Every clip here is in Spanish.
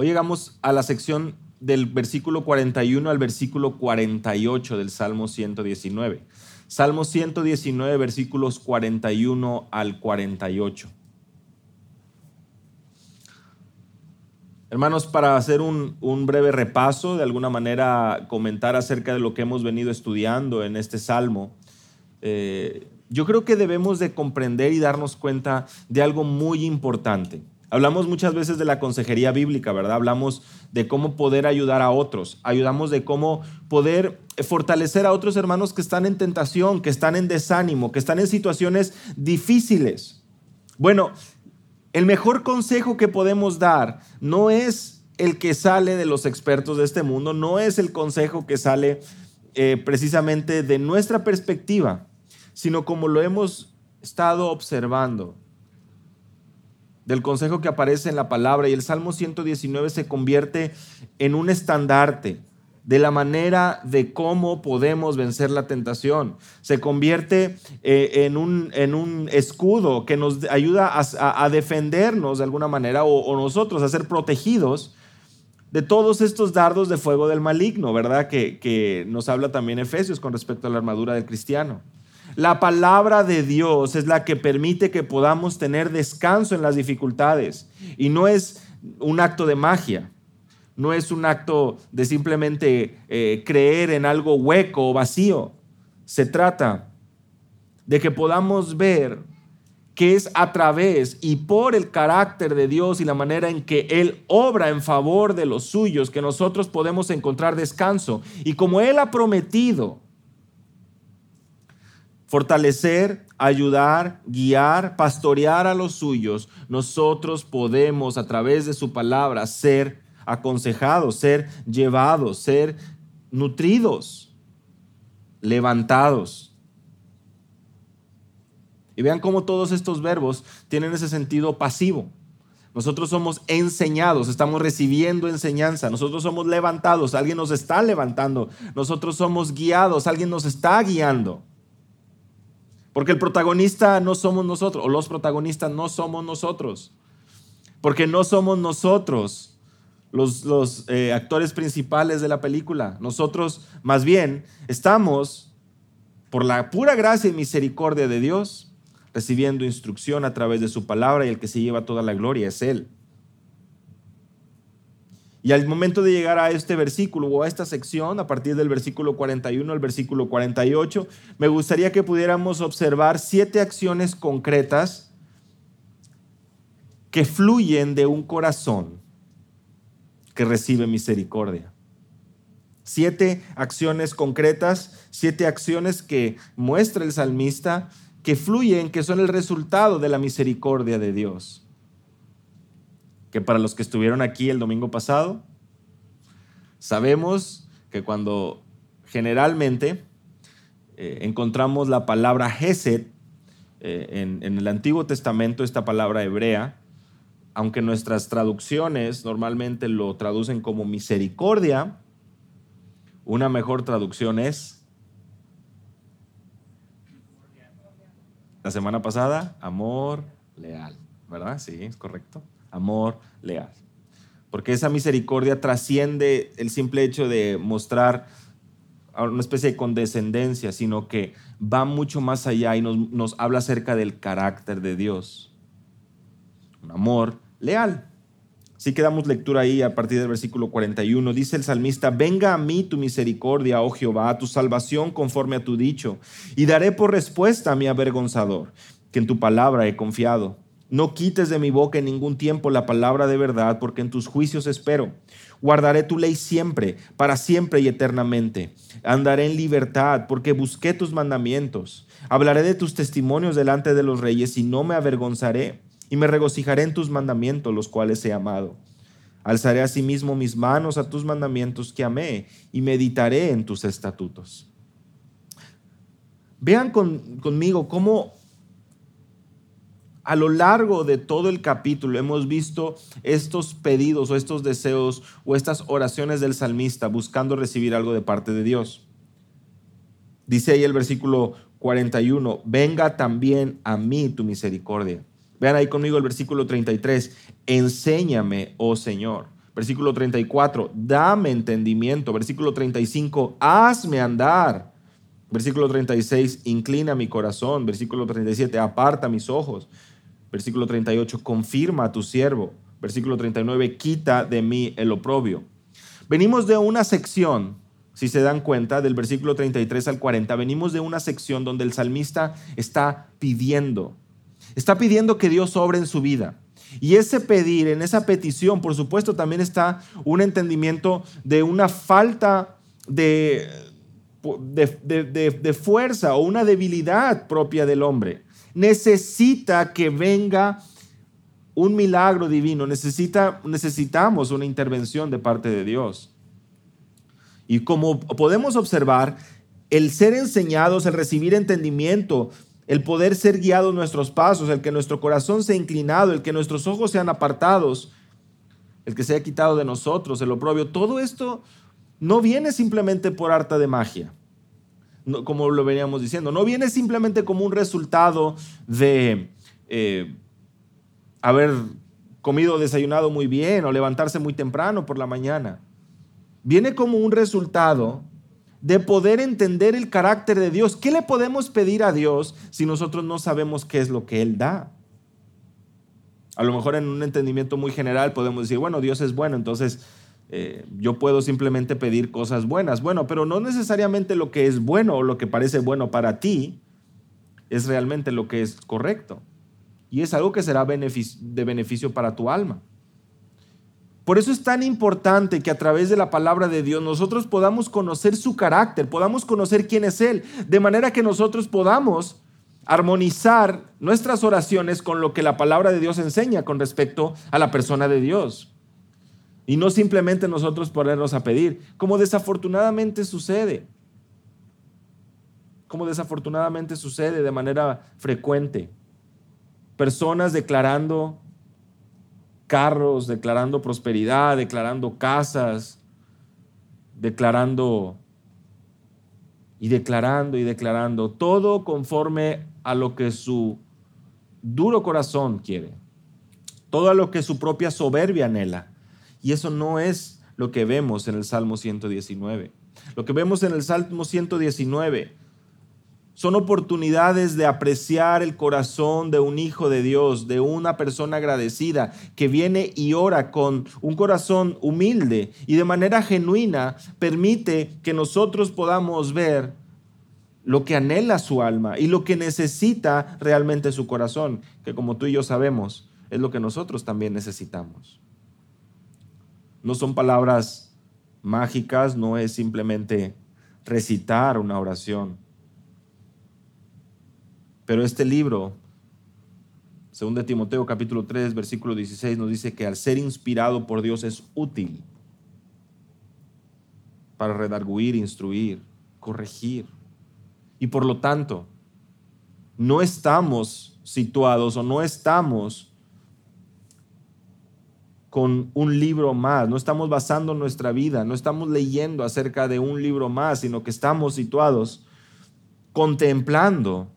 Hoy llegamos a la sección del versículo 41 al versículo 48 del Salmo 119. Salmo 119, versículos 41 al 48. Hermanos, para hacer un, breve repaso, de alguna manera comentar acerca de lo que hemos venido estudiando en este salmo, eh, yo creo que debemos de comprender y darnos cuenta de algo muy importante. Hablamos muchas veces de la consejería bíblica, ¿verdad? Hablamos de cómo poder ayudar a otros, ayudamos de cómo poder fortalecer a otros hermanos que están en tentación, que están en desánimo, que están en situaciones difíciles. Bueno, el mejor consejo que podemos dar no es el que sale de los expertos de este mundo, no es el consejo que sale eh, precisamente de nuestra perspectiva, sino como lo hemos estado observando, del consejo que aparece en la palabra y el Salmo 119 se convierte en un estandarte de la manera de cómo podemos vencer la tentación. Se convierte eh, en, un, en, un, escudo que nos ayuda a, defendernos de alguna manera o, nosotros a ser protegidos de todos estos dardos de fuego del maligno, ¿verdad? Que, que nos habla también Efesios con respecto a la armadura del cristiano. La palabra de Dios es la que permite que podamos tener descanso en las dificultades y no es un acto de magia no es un acto de simplemente eh, creer en algo hueco o vacío. Se trata de que podamos ver que es a través y por el carácter de Dios y la manera en que Él obra en favor de los suyos que nosotros podemos encontrar descanso. Y como Él ha prometido fortalecer, ayudar, guiar, pastorear a los suyos, nosotros podemos a través de su palabra ser aconsejados, ser llevados, ser nutridos, levantados. Y vean cómo todos estos verbos tienen ese sentido pasivo. Nosotros somos enseñados, estamos recibiendo enseñanza. Nosotros somos levantados, alguien nos está levantando. Nosotros somos guiados, alguien nos está guiando. Porque el protagonista no somos nosotros, o los protagonistas no somos nosotros. Porque no somos nosotros los, eh, actores principales de la película. Nosotros, más bien, estamos, por la pura gracia y misericordia de Dios, recibiendo instrucción a través de su palabra y el que se lleva toda la gloria es Él. Y al momento de llegar a este versículo o a esta sección, a partir del versículo 41 al versículo 48, me gustaría que pudiéramos observar siete acciones concretas que fluyen de un corazón que recibe misericordia. Siete acciones concretas, siete acciones que muestra el salmista que fluyen, que son el resultado de la misericordia de Dios. Que para los que estuvieron aquí el domingo pasado, sabemos que cuando generalmente eh, encontramos la palabra Gesed eh, en el Antiguo Testamento, esta palabra hebrea, aunque nuestras traducciones normalmente lo traducen como misericordia, una mejor traducción es la semana pasada, amor leal, ¿verdad? Sí, es correcto. Amor leal. Porque esa misericordia trasciende el simple hecho de mostrar una especie de condescendencia, sino que va mucho más allá y nos, nos habla acerca del carácter de Dios. Un amor leal. Si que damos lectura ahí a partir del versículo 41. Dice el salmista, venga a mí tu misericordia, oh Jehová, tu salvación conforme a tu dicho, y daré por respuesta a mi avergonzador, que en tu palabra he confiado. No quites de mi boca en ningún tiempo la palabra de verdad, porque en tus juicios espero. Guardaré tu ley siempre, para siempre y eternamente. Andaré en libertad, porque busqué tus mandamientos. Hablaré de tus testimonios delante de los reyes y no me avergonzaré y me regocijaré en tus mandamientos, los cuales he amado. Alzaré asimismo mis manos a tus mandamientos que amé y meditaré en tus estatutos. Vean conmigo cómo a lo largo de todo el capítulo hemos visto estos pedidos o estos deseos o estas oraciones del salmista buscando recibir algo de parte de Dios. Dice ahí el versículo 41, venga también a mí tu misericordia Vean ahí conmigo el versículo 33. Enséñame, oh Señor, Versículo 34, dame entendimiento. Versículo 35, hazme andar. Versículo 36, inclina mi corazón. Versículo 37, aparta mis ojos. Versículo 38, confirma a tu siervo. Versículo 39, quita de mí el oprobio. Venimos de una sección, si se dan cuenta, del versículo 33 al 40, venimos de una sección donde el salmista está pidiendo, está pidiendo que Dios obre en su vida. Y ese pedir, en esa petición, por supuesto, también está un entendimiento de una falta de, de, fuerza o una debilidad propia del hombre. Necesita que venga un milagro divino, necesita, necesitamos una intervención de parte de Dios. Y como podemos observar, el ser enseñados, el recibir entendimiento, el poder ser guiados nuestros pasos, el que nuestro corazón sea inclinado, el que nuestros ojos sean apartados, el que sea quitado de nosotros, el oprobio, todo esto no viene simplemente por arte de magia como lo veníamos diciendo. No viene simplemente como un resultado de eh, haber comido desayunado muy bien o levantarse muy temprano por la mañana. Viene como un resultado de poder entender el carácter de Dios. ¿Qué le podemos pedir a Dios si nosotros no sabemos qué es lo que Él da? A lo mejor en un entendimiento muy general podemos decir, bueno, Dios es bueno, entonces eh, yo puedo simplemente pedir cosas buenas. Bueno, pero no necesariamente lo que es bueno o lo que parece bueno para ti es realmente lo que es correcto. Y es algo que será de beneficio para tu alma. Por eso es tan importante que a través de la palabra de Dios nosotros podamos conocer su carácter, podamos conocer quién es Él, de manera que nosotros podamos armonizar nuestras oraciones con lo que la palabra de Dios enseña con respecto a la persona de Dios. Y no simplemente nosotros ponernos a pedir, como desafortunadamente sucede. Como desafortunadamente sucede de manera frecuente. Personas declarando carros, declarando prosperidad, declarando casas, declarando y declarando y declarando, todo conforme a lo que su duro corazón quiere, todo a lo que su propia soberbia anhela. Y eso no es lo que vemos en el Salmo 119. Lo que vemos en el Salmo 119 son oportunidades de apreciar el corazón de un hijo de Dios, de una persona agradecida que viene y ora con un corazón humilde y de manera genuina permite que nosotros podamos ver lo que anhela su alma y lo que necesita realmente su corazón, que como tú y yo sabemos, es lo que nosotros también necesitamos. No son palabras mágicas, no es simplemente recitar una oración. Pero este libro, según de Timoteo capítulo 3, versículo 16, nos dice que al ser inspirado por Dios es útil para redarguir, instruir, corregir. Y por lo tanto, no estamos situados o no estamos con un libro más, no estamos basando nuestra vida, no estamos leyendo acerca de un libro más, sino que estamos situados contemplando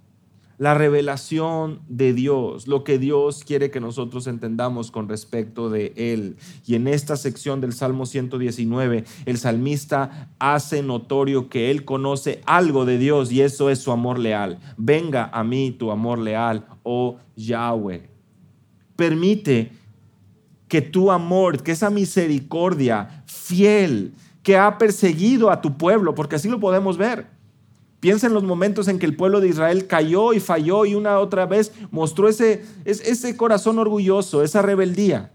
la revelación de Dios, lo que Dios quiere que nosotros entendamos con respecto de Él. Y en esta sección del Salmo 119, el salmista hace notorio que Él conoce algo de Dios y eso es su amor leal. Venga a mí tu amor leal, oh Yahweh. Permite que tu amor, que esa misericordia fiel que ha perseguido a tu pueblo, porque así lo podemos ver. Piensa en los momentos en que el pueblo de Israel cayó y falló y una otra vez mostró ese, ese corazón orgulloso, esa rebeldía,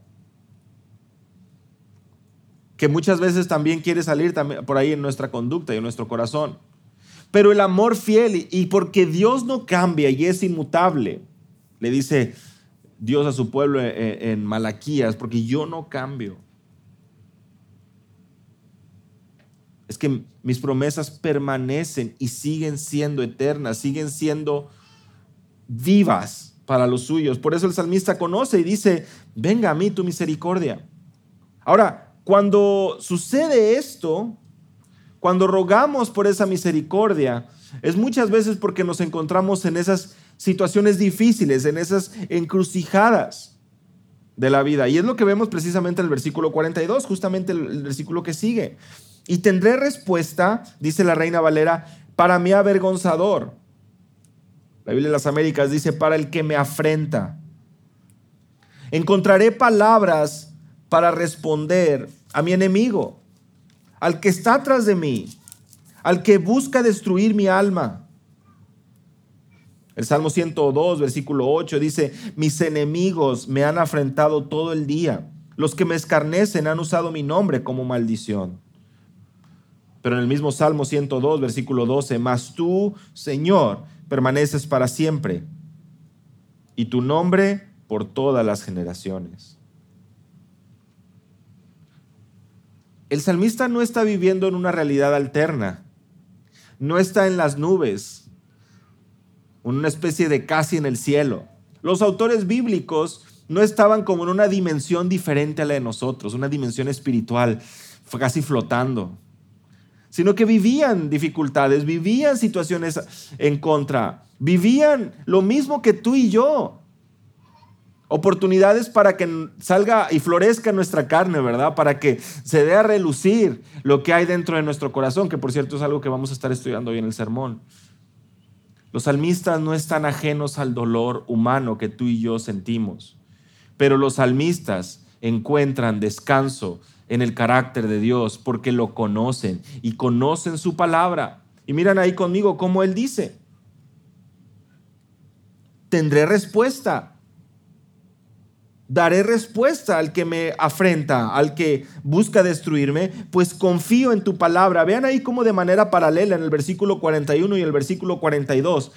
que muchas veces también quiere salir por ahí en nuestra conducta y en nuestro corazón. Pero el amor fiel y porque Dios no cambia y es inmutable, le dice, Dios a su pueblo en, Malaquías, porque yo no cambio. Es que mis promesas permanecen y siguen siendo eternas, siguen siendo vivas para los suyos. Por eso el salmista conoce y dice, venga a mí tu misericordia. Ahora, cuando sucede esto, cuando rogamos por esa misericordia, es muchas veces porque nos encontramos en esas situaciones difíciles, en esas encrucijadas. de la vida. Y es lo que vemos precisamente en el versículo 42, justamente el, versículo que sigue. Y tendré respuesta, dice la reina Valera, para mi avergonzador. La Biblia de las Américas dice, para el que me afrenta. Encontraré palabras para responder a mi enemigo, al que está atrás de mí, al que busca destruir mi alma. El Salmo 102, versículo 8 dice, mis enemigos me han afrentado todo el día. Los que me escarnecen han usado mi nombre como maldición. Pero en el mismo Salmo 102, versículo 12, mas tú, Señor, permaneces para siempre y tu nombre por todas las generaciones. El salmista no está viviendo en una realidad alterna, no está en las nubes, una especie de casi en el cielo. Los autores bíblicos no estaban como en una dimensión diferente a la de nosotros, una dimensión espiritual, casi flotando, sino que vivían dificultades, vivían situaciones en contra, vivían lo mismo que tú y yo. Oportunidades para que salga y florezca nuestra carne, ¿verdad? Para que se dé a relucir lo que hay dentro de nuestro corazón, que por cierto es algo que vamos a estar estudiando hoy en el sermón. Los salmistas no están ajenos al dolor humano que tú y yo sentimos, pero los salmistas encuentran descanso en el carácter de Dios porque lo conocen y conocen su palabra. Y miran ahí conmigo cómo él dice, tendré respuesta daré respuesta al que me afrenta, al que busca destruirme, pues confío en tu palabra. Vean ahí cómo de manera paralela en el versículo 41 y el versículo 42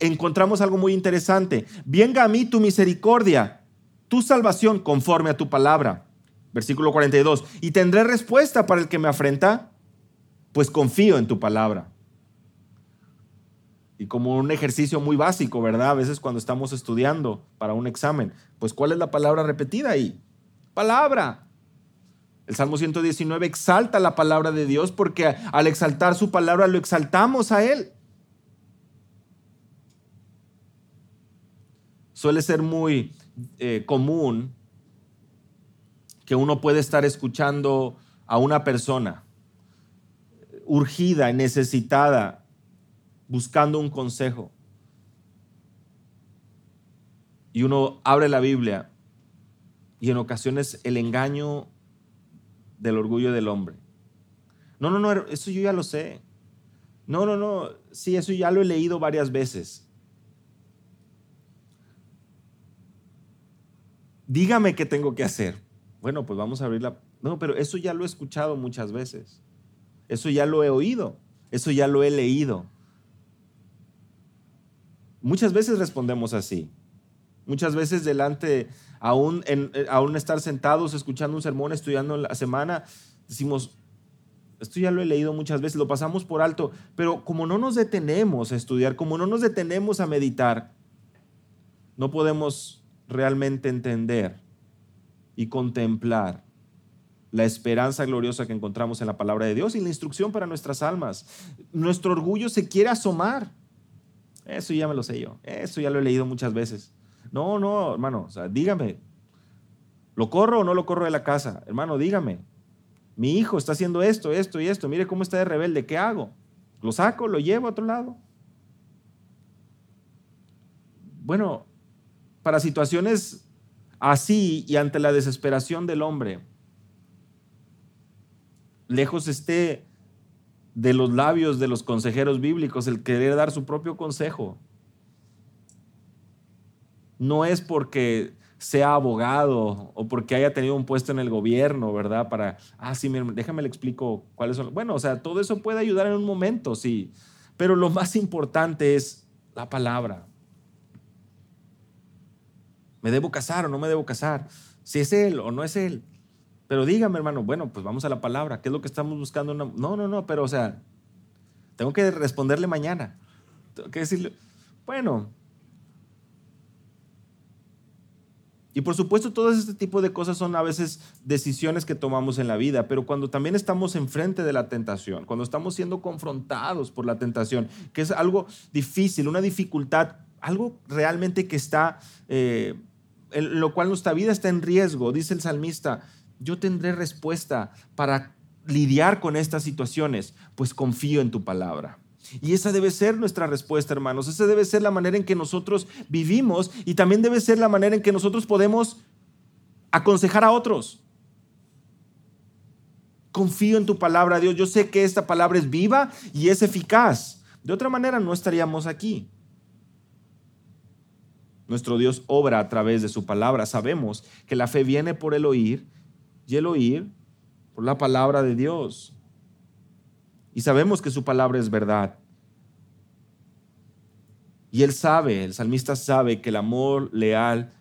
encontramos algo muy interesante. Venga a mí tu misericordia, tu salvación conforme a tu palabra. Versículo 42. Y tendré respuesta para el que me afrenta, pues confío en tu palabra y como un ejercicio muy básico, ¿verdad? A veces cuando estamos estudiando para un examen, pues ¿cuál es la palabra repetida ahí? Palabra. El Salmo 119 exalta la palabra de Dios porque al exaltar su palabra lo exaltamos a Él. Suele ser muy eh, común que uno puede estar escuchando a una persona urgida, necesitada, buscando un consejo. Y uno abre la Biblia y en ocasiones el engaño del orgullo del hombre. No, no, no, eso yo ya lo sé. No, no, no, sí, eso ya lo he leído varias veces. Dígame qué tengo que hacer. Bueno, pues vamos a abrir la... No, pero eso ya lo he escuchado muchas veces. Eso ya lo he oído. Eso ya lo he leído. Muchas veces respondemos así. Muchas veces delante, eh, aún estar sentados escuchando un sermón, estudiando la semana, decimos, esto ya lo he leído muchas veces, lo pasamos por alto, pero como no nos detenemos a estudiar, como no nos detenemos a meditar, no podemos realmente entender y contemplar la esperanza gloriosa que encontramos en la palabra de Dios y la instrucción para nuestras almas. Nuestro orgullo se quiere asomar eso ya me lo sé yo. Eso ya lo he leído muchas veces. No, no, hermano, dígame, ¿lo corro o no lo corro de la casa? Hermano, dígame, mi hijo está haciendo esto, esto y esto, mire cómo está de rebelde, ¿qué hago? ¿Lo saco? ¿Lo llevo a otro lado? Bueno, para situaciones así y ante la desesperación del hombre, lejos esté de los labios de los consejeros bíblicos el querer dar su propio consejo. No es porque sea abogado o porque haya tenido un puesto en el gobierno, ¿verdad? Para, ah, sí, déjame le explico cuáles son. Bueno, o sea, todo eso puede ayudar en un momento, sí. Pero lo más importante es la palabra. ¿Me debo casar o no me debo casar? Si es él o no es él. Pero dígame, hermano, bueno, pues vamos a la palabra. ¿Qué es lo que estamos buscando? No, no, no, pero o sea, tengo que responderle mañana. Tengo que decirle, bueno. Y por supuesto, todo este tipo de cosas son a veces decisiones que tomamos en la vida, pero cuando también estamos enfrente de la tentación, cuando estamos siendo confrontados por la tentación, que es algo difícil, una dificultad, algo realmente que está... Eh, en lo cual nuestra vida está en riesgo, dice el salmista, yo tendré respuesta para lidiar con estas situaciones, pues confío en tu palabra. Y esa debe ser nuestra respuesta, hermanos. Esa debe ser la manera en que nosotros vivimos y también debe ser la manera en que nosotros podemos aconsejar a otros. Confío en tu palabra, Dios. Yo sé que esta palabra es viva y es eficaz. De otra manera no estaríamos aquí. Nuestro Dios obra a través de su palabra. Sabemos que la fe viene por el oír y el oír por la palabra de Dios. Y sabemos que su palabra es verdad. Y él sabe, el salmista sabe que el amor leal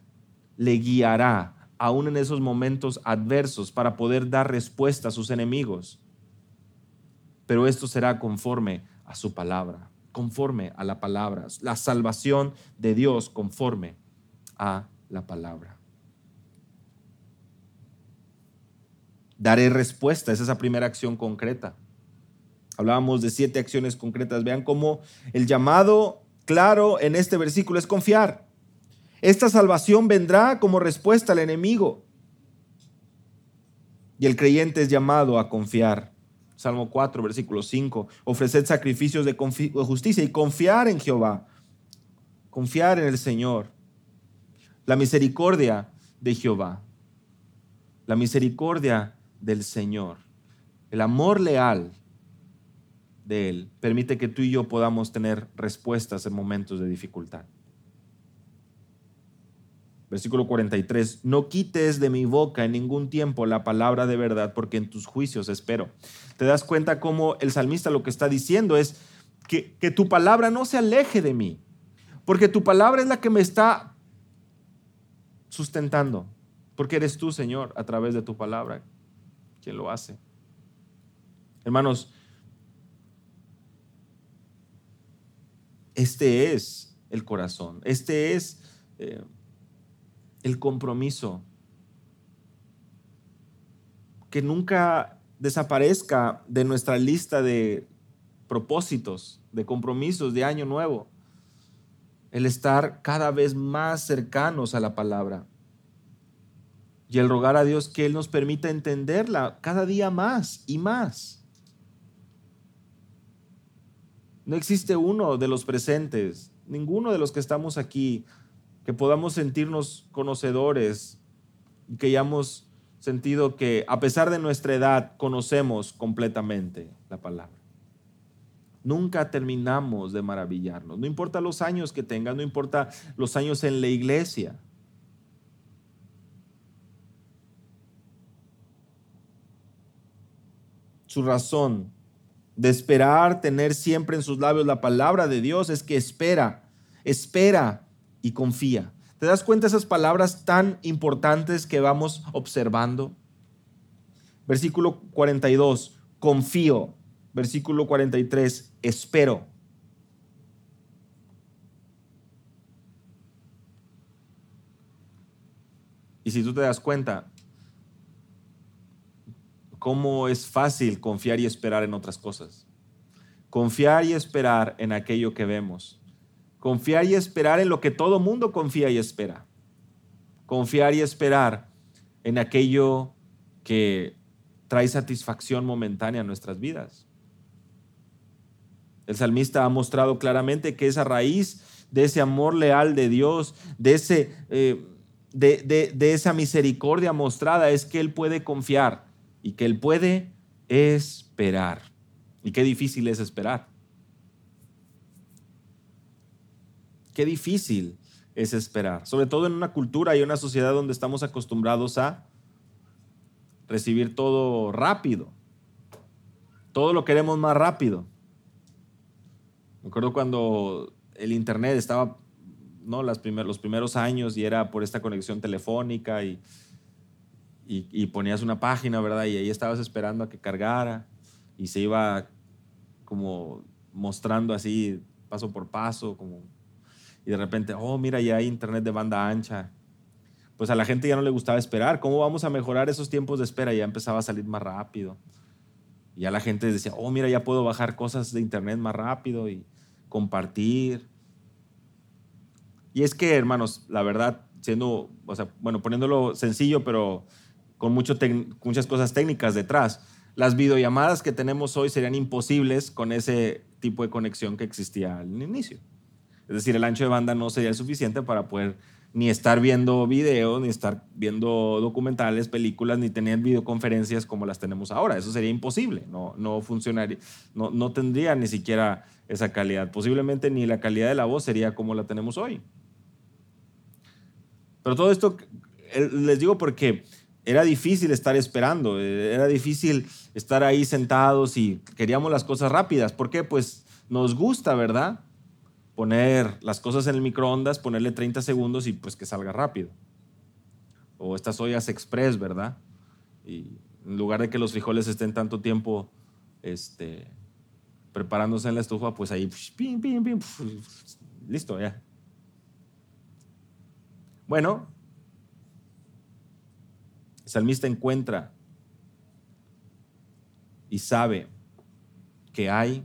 le guiará aún en esos momentos adversos para poder dar respuesta a sus enemigos. Pero esto será conforme a su palabra, conforme a la palabra, la salvación de Dios conforme a la palabra. Daré respuesta, es esa primera acción concreta. Hablábamos de siete acciones concretas. Vean cómo el llamado claro en este versículo es confiar. Esta salvación vendrá como respuesta al enemigo. Y el creyente es llamado a confiar. Salmo 4, versículo 5. Ofreced sacrificios de, justicia y confiar en Jehová. Confiar en el Señor. La misericordia de Jehová. La misericordia del Señor. El amor leal de Él permite que tú y yo podamos tener respuestas en momentos de dificultad. Versículo 43, no quites de mi boca en ningún tiempo la palabra de verdad, porque en tus juicios espero. Te das cuenta cómo el salmista lo que está diciendo es que, que tu palabra no se aleje de mí, porque tu palabra es la que me está sustentando, porque eres tú, Señor, a través de tu palabra quien lo hace. Hermanos, este es el corazón, este es eh, el compromiso. Que nunca desaparezca de nuestra lista de propósitos, de compromisos de año nuevo, el estar cada vez más cercanos a la palabra y el rogar a Dios que Él nos permita entenderla cada día más y más. No existe uno de los presentes, ninguno de los que estamos aquí, que podamos sentirnos conocedores y que hayamos sentido que a pesar de nuestra edad conocemos completamente la palabra. Nunca terminamos de maravillarnos, no importa los años que tengas, no importa los años en la iglesia. Su razón de esperar tener siempre en sus labios la palabra de Dios es que espera, espera y confía. ¿Te das cuenta de esas palabras tan importantes que vamos observando? Versículo 42, confío. Versículo 43, espero. Y si tú te das cuenta, cómo es fácil confiar y esperar en otras cosas. Confiar y esperar en aquello que vemos. Confiar y esperar en lo que todo mundo confía y espera. Confiar y esperar en aquello que trae satisfacción momentánea a nuestras vidas. El salmista ha mostrado claramente que esa raíz de ese amor leal de Dios, de, ese, eh, de, de esa misericordia mostrada, es que Él puede confiar y que Él puede esperar. Y qué difícil es esperar. Qué difícil es esperar, sobre todo en una cultura y una sociedad donde estamos acostumbrados a recibir todo rápido. Todo lo queremos más rápido. Me acuerdo cuando el internet estaba, ¿no? Las los primeros años y era por esta conexión telefónica y y, ponías una página, ¿verdad? Y ahí estabas esperando a que cargara y se iba como mostrando así paso por paso, como y de repente, oh, mira, ya hay internet de banda ancha. Pues a la gente ya no le gustaba esperar. ¿Cómo vamos a mejorar esos tiempos de espera? Ya empezaba a salir más rápido. Y ya la gente decía, oh, mira, ya puedo bajar cosas de internet más rápido y compartir. Y es que, hermanos, la verdad, siendo, o sea, bueno, poniéndolo sencillo, pero con muchas cosas técnicas detrás. Las videollamadas que tenemos hoy serían imposibles con ese tipo de conexión que existía al inicio. Es decir, el ancho de banda no sería suficiente para poder ni estar viendo videos, ni estar viendo documentales, películas, ni tener videoconferencias como las tenemos ahora. Eso sería imposible, no, no funcionaría, no, no tendría ni siquiera esa calidad. Posiblemente ni la calidad de la voz sería como la tenemos hoy. Pero todo esto les digo porque era difícil estar esperando, era difícil estar ahí sentados y queríamos las cosas rápidas. ¿Por qué? Pues nos gusta, ¿verdad? Poner las cosas en el microondas, ponerle 30 segundos y pues que salga rápido. O estas ollas express, ¿verdad? Y en lugar de que los frijoles estén tanto tiempo este, preparándose en la estufa, pues ahí, pim, pim, pim, listo, ya. Bueno, salmista encuentra y sabe que hay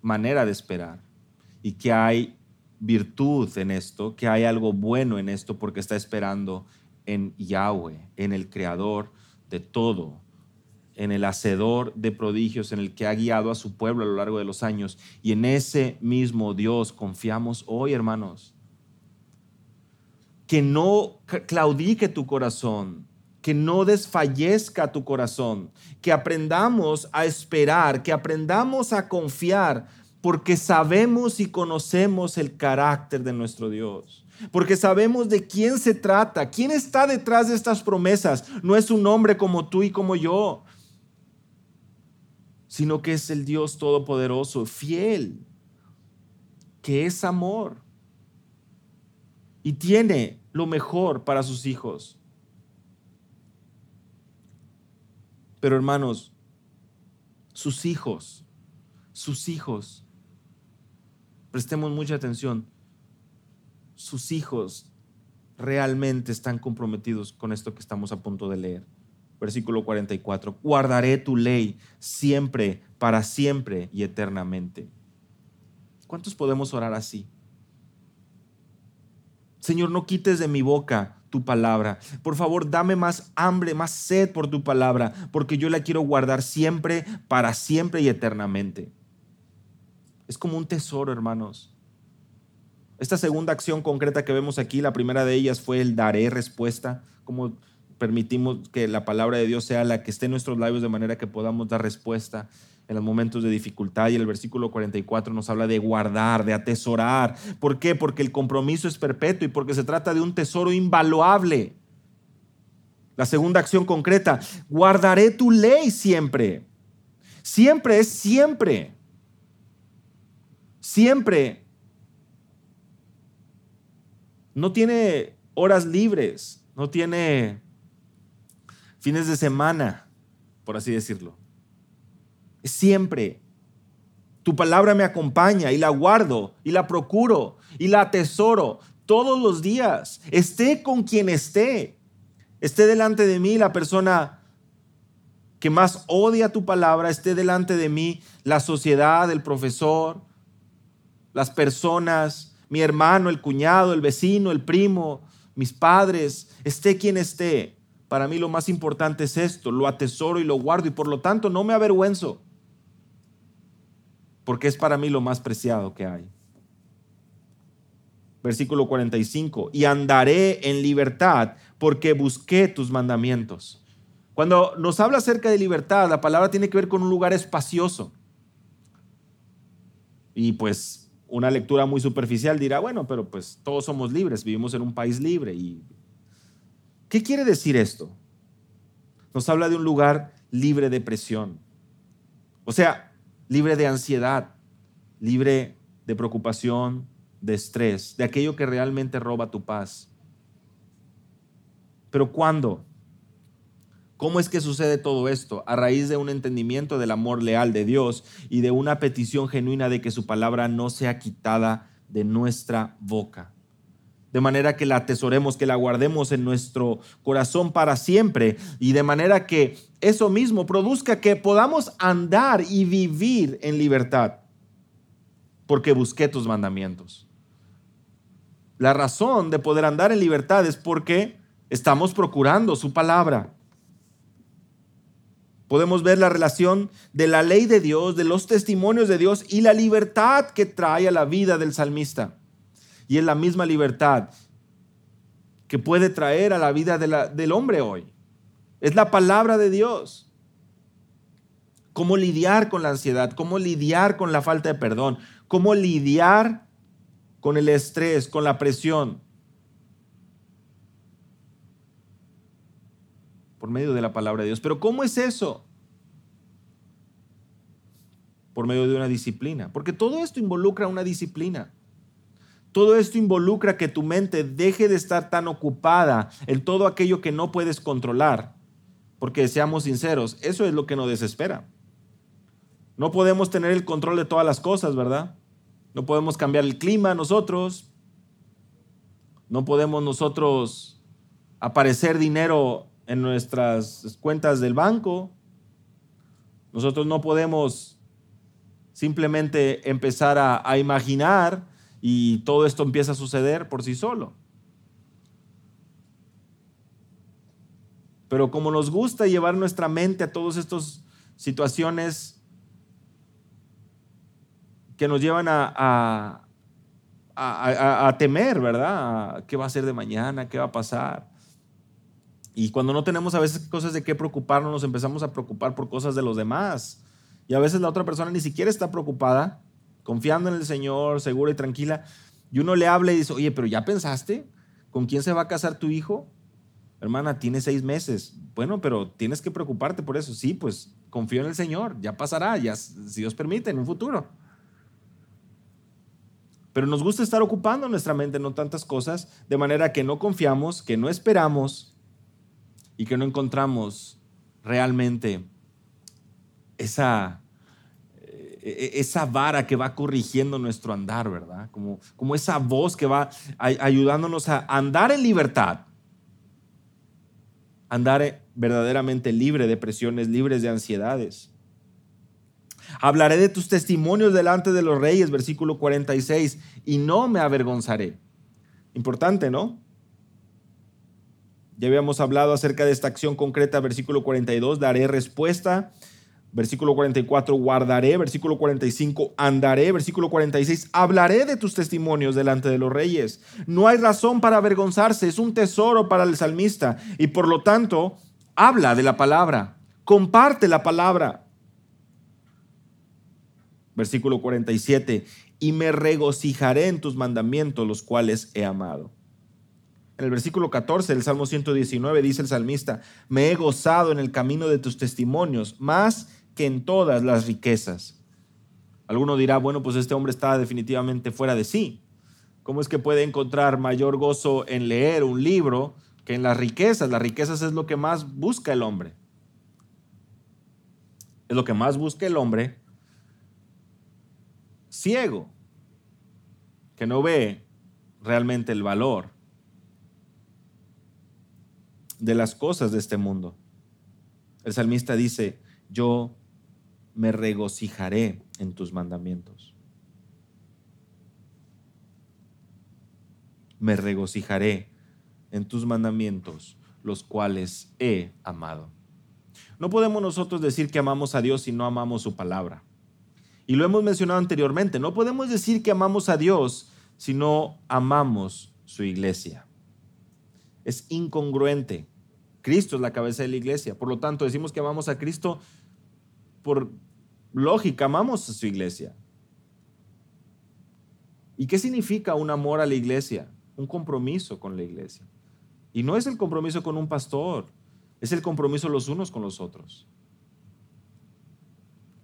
manera de esperar y que hay virtud en esto, que hay algo bueno en esto porque está esperando en Yahweh, en el creador de todo, en el hacedor de prodigios, en el que ha guiado a su pueblo a lo largo de los años. Y en ese mismo Dios confiamos hoy, hermanos que no claudique tu corazón, que no desfallezca tu corazón, que aprendamos a esperar, que aprendamos a confiar, porque sabemos y conocemos el carácter de nuestro Dios. Porque sabemos de quién se trata, quién está detrás de estas promesas. No es un hombre como tú y como yo, sino que es el Dios todopoderoso, fiel, que es amor y tiene lo mejor para sus hijos. Pero hermanos, sus hijos, sus hijos, prestemos mucha atención, sus hijos realmente están comprometidos con esto que estamos a punto de leer. Versículo 44, guardaré tu ley siempre, para siempre y eternamente. ¿Cuántos podemos orar así? Señor, no quites de mi boca tu palabra. Por favor, dame más hambre, más sed por tu palabra, porque yo la quiero guardar siempre, para siempre y eternamente. Es como un tesoro, hermanos. Esta segunda acción concreta que vemos aquí, la primera de ellas fue el daré respuesta, como permitimos que la palabra de Dios sea la que esté en nuestros labios de manera que podamos dar respuesta en los momentos de dificultad y el versículo 44 nos habla de guardar, de atesorar. ¿Por qué? Porque el compromiso es perpetuo y porque se trata de un tesoro invaluable. La segunda acción concreta, guardaré tu ley siempre. Siempre es siempre. Siempre. No tiene horas libres, no tiene fines de semana, por así decirlo siempre. Tu palabra me acompaña y la guardo y la procuro y la atesoro todos los días. Esté con quien esté. Esté delante de mí la persona que más odia tu palabra, esté delante de mí la sociedad, el profesor, las personas, mi hermano, el cuñado, el vecino, el primo, mis padres, esté quien esté. Para mí lo más importante es esto, lo atesoro y lo guardo y por lo tanto no me avergüenzo porque es para mí lo más preciado que hay. Versículo 45, y andaré en libertad porque busqué tus mandamientos. Cuando nos habla acerca de libertad, la palabra tiene que ver con un lugar espacioso. Y pues una lectura muy superficial dirá, bueno, pero pues todos somos libres, vivimos en un país libre. ¿Y qué quiere decir esto? Nos habla de un lugar libre de presión. O sea, libre de ansiedad, libre de preocupación, de estrés, de aquello que realmente roba tu paz. Pero ¿cuándo? ¿Cómo es que sucede todo esto? A raíz de un entendimiento del amor leal de Dios y de una petición genuina de que su palabra no sea quitada de nuestra boca de manera que la atesoremos, que la guardemos en nuestro corazón para siempre y de manera que eso mismo produzca que podamos andar y vivir en libertad, porque busqué tus mandamientos. La razón de poder andar en libertad es porque estamos procurando su palabra. Podemos ver la relación de la ley de Dios, de los testimonios de Dios y la libertad que trae a la vida del salmista. Y es la misma libertad que puede traer a la vida del hombre hoy. Es la palabra de Dios. Cómo lidiar con la ansiedad, cómo lidiar con la falta de perdón, cómo lidiar con el estrés, con la presión. Por medio de la palabra de Dios. Pero ¿cómo es eso? Por medio de una disciplina. Porque todo esto involucra una disciplina. Todo esto involucra que tu mente deje de estar tan ocupada en todo aquello que no puedes controlar. Porque seamos sinceros, eso es lo que nos desespera. No podemos tener el control de todas las cosas, ¿verdad? No podemos cambiar el clima nosotros. No podemos nosotros aparecer dinero en nuestras cuentas del banco. Nosotros no podemos simplemente empezar a, a, imaginar y todo esto empieza a suceder por sí solo. Pero como nos gusta llevar nuestra mente a todas estas situaciones que nos llevan a, a, temer, ¿verdad? ¿Qué va a ser de mañana? ¿Qué va a pasar? Y cuando no tenemos a veces cosas de qué preocuparnos, nos empezamos a preocupar por cosas de los demás. Y a veces la otra persona ni siquiera está preocupada, confiando en el Señor, segura y tranquila. Y uno le habla y dice, oye, pero ¿ya pensaste con quién se va a casar tu hijo? Hermana, tiene seis meses. Bueno, pero tienes que preocuparte por eso. Sí, pues confío en el Señor, ya pasará, ya, si Dios permite, en un futuro. Pero nos gusta estar ocupando nuestra mente en tantas cosas, de manera que no confiamos, que no esperamos y que no encontramos realmente esa, esa vara que va corrigiendo nuestro andar, ¿verdad? Como, como esa voz que va ayudándonos a andar en libertad, andar verdaderamente libre de presiones, libres de ansiedades. Hablaré de tus testimonios delante de los reyes, versículo 46, y no me avergonzaré. Importante, ¿no? Ya habíamos hablado acerca de esta acción concreta, versículo 42, daré respuesta. Versículo 44, guardaré. Versículo 45, andaré. Versículo 46, hablaré de tus testimonios delante de los reyes. No hay razón para avergonzarse, es un tesoro para el salmista. Y por lo tanto, habla de la palabra, comparte la palabra versículo 47, y me regocijaré en tus mandamientos, los cuales he amado. En el versículo 14 del Salmo 119 dice el salmista, me he gozado en el camino de tus testimonios, más que en todas las riquezas. Alguno dirá, bueno, pues este hombre está definitivamente fuera de sí. ¿Cómo es que puede encontrar mayor gozo en leer un libro que en las riquezas? Las riquezas es lo que más busca el hombre. Es lo que más busca el hombre ciego, que no ve realmente el valor de las cosas de este mundo. El salmista dice, yo me regocijaré en tus mandamientos. Me regocijaré en tus mandamientos, los cuales he amado. No podemos nosotros decir que amamos a Dios si no amamos su palabra. Y lo hemos mencionado anteriormente, no podemos decir que amamos a Dios si no amamos su iglesia. Es incongruente. Cristo es la cabeza de la iglesia. Por lo tanto, decimos que amamos a Cristo por lógica, amamos a su iglesia. ¿Y qué significa un amor a la iglesia? Un compromiso con la iglesia. Y no es el compromiso con un pastor, es el compromiso los unos con los otros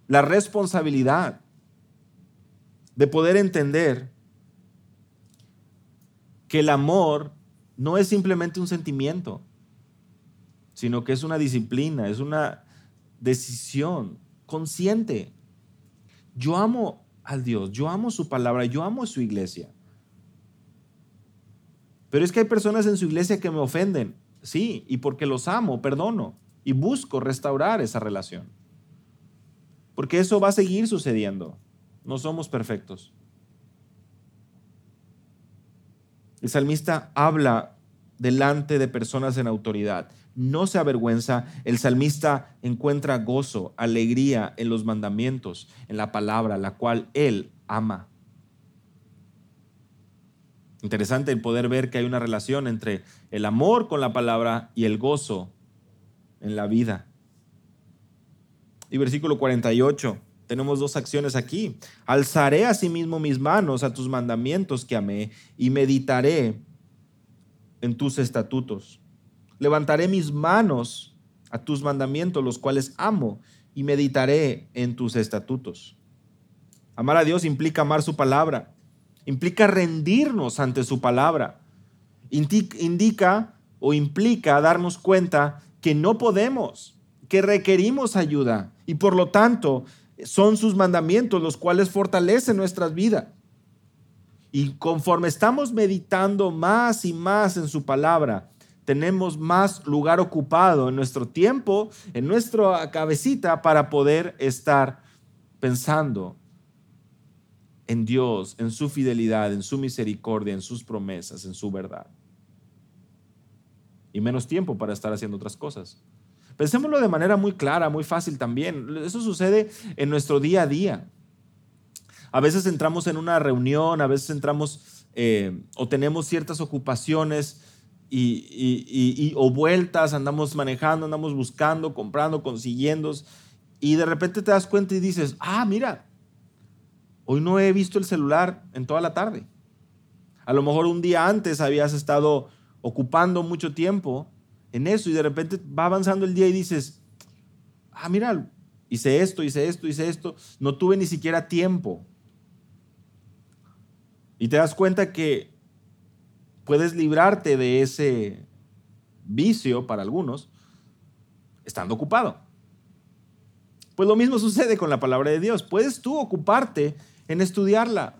la responsabilidad de poder entender que el amor no es simplemente un sentimiento, sino que es una disciplina, es una decisión consciente. Yo amo al Dios, yo amo su palabra, yo amo su iglesia. Pero es que hay personas en su iglesia que me ofenden, sí, y porque los amo, perdono y busco restaurar esa relación. Porque eso va a seguir sucediendo. No somos perfectos. El salmista habla delante de personas en autoridad. No se avergüenza. El salmista encuentra gozo, alegría en los mandamientos, en la palabra, la cual él ama. Interesante el poder ver que hay una relación entre el amor con la palabra y el gozo en la vida. Y versículo 48, tenemos dos acciones aquí. Alzaré asimismo mis manos a tus mandamientos que amé y meditaré en tus estatutos. Levantaré mis manos a tus mandamientos, los cuales amo, y meditaré en tus estatutos. Amar a Dios implica amar su palabra, implica rendirnos ante su palabra, indica o implica darnos cuenta que no podemos, que requerimos ayuda y por lo tanto son sus mandamientos los cuales fortalecen nuestras vidas. Y conforme estamos meditando más y más en su palabra, tenemos más lugar ocupado en nuestro tiempo, en nuestra cabecita para poder estar pensando en Dios, en su fidelidad, en su misericordia, en sus promesas, en su verdad. Y menos tiempo para estar haciendo otras cosas. Pensémoslo de manera muy clara, muy fácil también. Eso sucede en nuestro día a día. A veces entramos en una reunión, a veces entramos eh, o tenemos ciertas ocupaciones y, o vueltas, andamos manejando, andamos buscando, comprando, consiguiendo, y de repente te das cuenta y dices, ah, mira, hoy no he visto el celular en toda la tarde. A lo mejor un día antes habías estado ocupando mucho tiempo en eso y de repente va avanzando el día y dices, ah, mira, hice esto, hice esto, hice esto, no tuve ni siquiera tiempo. Y te das cuenta que puedes librarte de ese vicio para algunos estando ocupado. Pues lo mismo sucede con la palabra de Dios. Puedes tú ocuparte en estudiarla,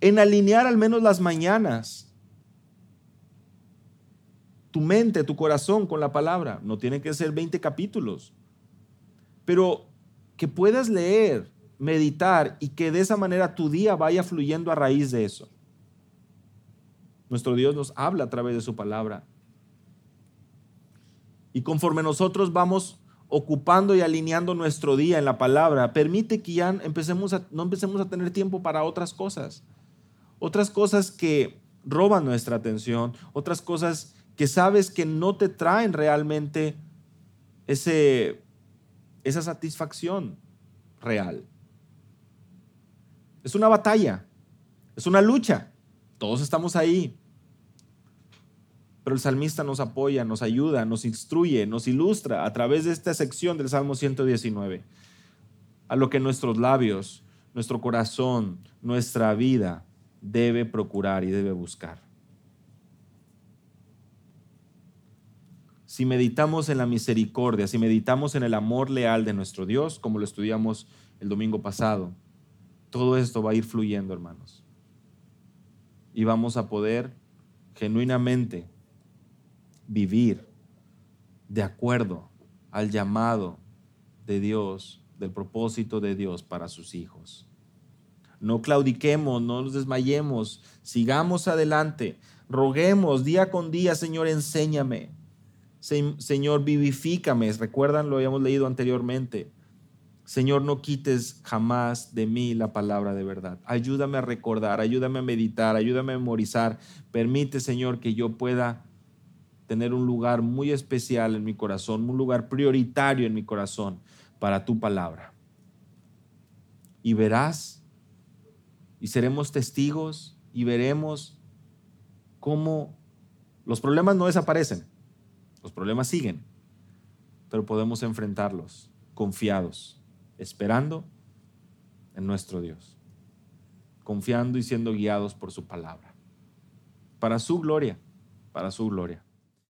en alinear al menos las mañanas tu mente, tu corazón con la palabra. No tienen que ser 20 capítulos, pero que puedas leer, meditar y que de esa manera tu día vaya fluyendo a raíz de eso. Nuestro Dios nos habla a través de su palabra. Y conforme nosotros vamos ocupando y alineando nuestro día en la palabra, permite que ya empecemos no empecemos a tener tiempo para otras cosas. Otras cosas que roban nuestra atención, otras cosas que sabes que no te traen realmente ese, esa satisfacción real. Es una batalla, es una lucha, todos estamos ahí. Pero el salmista nos apoya, nos ayuda, nos instruye, nos ilustra a través de esta sección del Salmo 119, a lo que nuestros labios, nuestro corazón, nuestra vida debe procurar y debe buscar. si meditamos en la misericordia, si meditamos en el amor leal de nuestro Dios, como lo estudiamos el domingo pasado, todo esto va a ir fluyendo, hermanos. Y vamos a poder genuinamente vivir de acuerdo al llamado de Dios, del propósito de Dios para sus hijos. No claudiquemos, no nos desmayemos, sigamos adelante, roguemos día con día, Señor, enséñame. Señor, vivifícame. Recuerdan, lo habíamos leído anteriormente. Señor, no quites jamás de mí la palabra de verdad. Ayúdame a recordar, ayúdame a meditar, ayúdame a memorizar. Permite, Señor, que yo pueda tener un lugar muy especial en mi corazón, un lugar prioritario en mi corazón para tu palabra. Y verás, y seremos testigos, y veremos cómo los problemas no desaparecen los problemas siguen, pero podemos enfrentarlos confiados, esperando en nuestro Dios, confiando y siendo guiados por su palabra, para su gloria, para su gloria.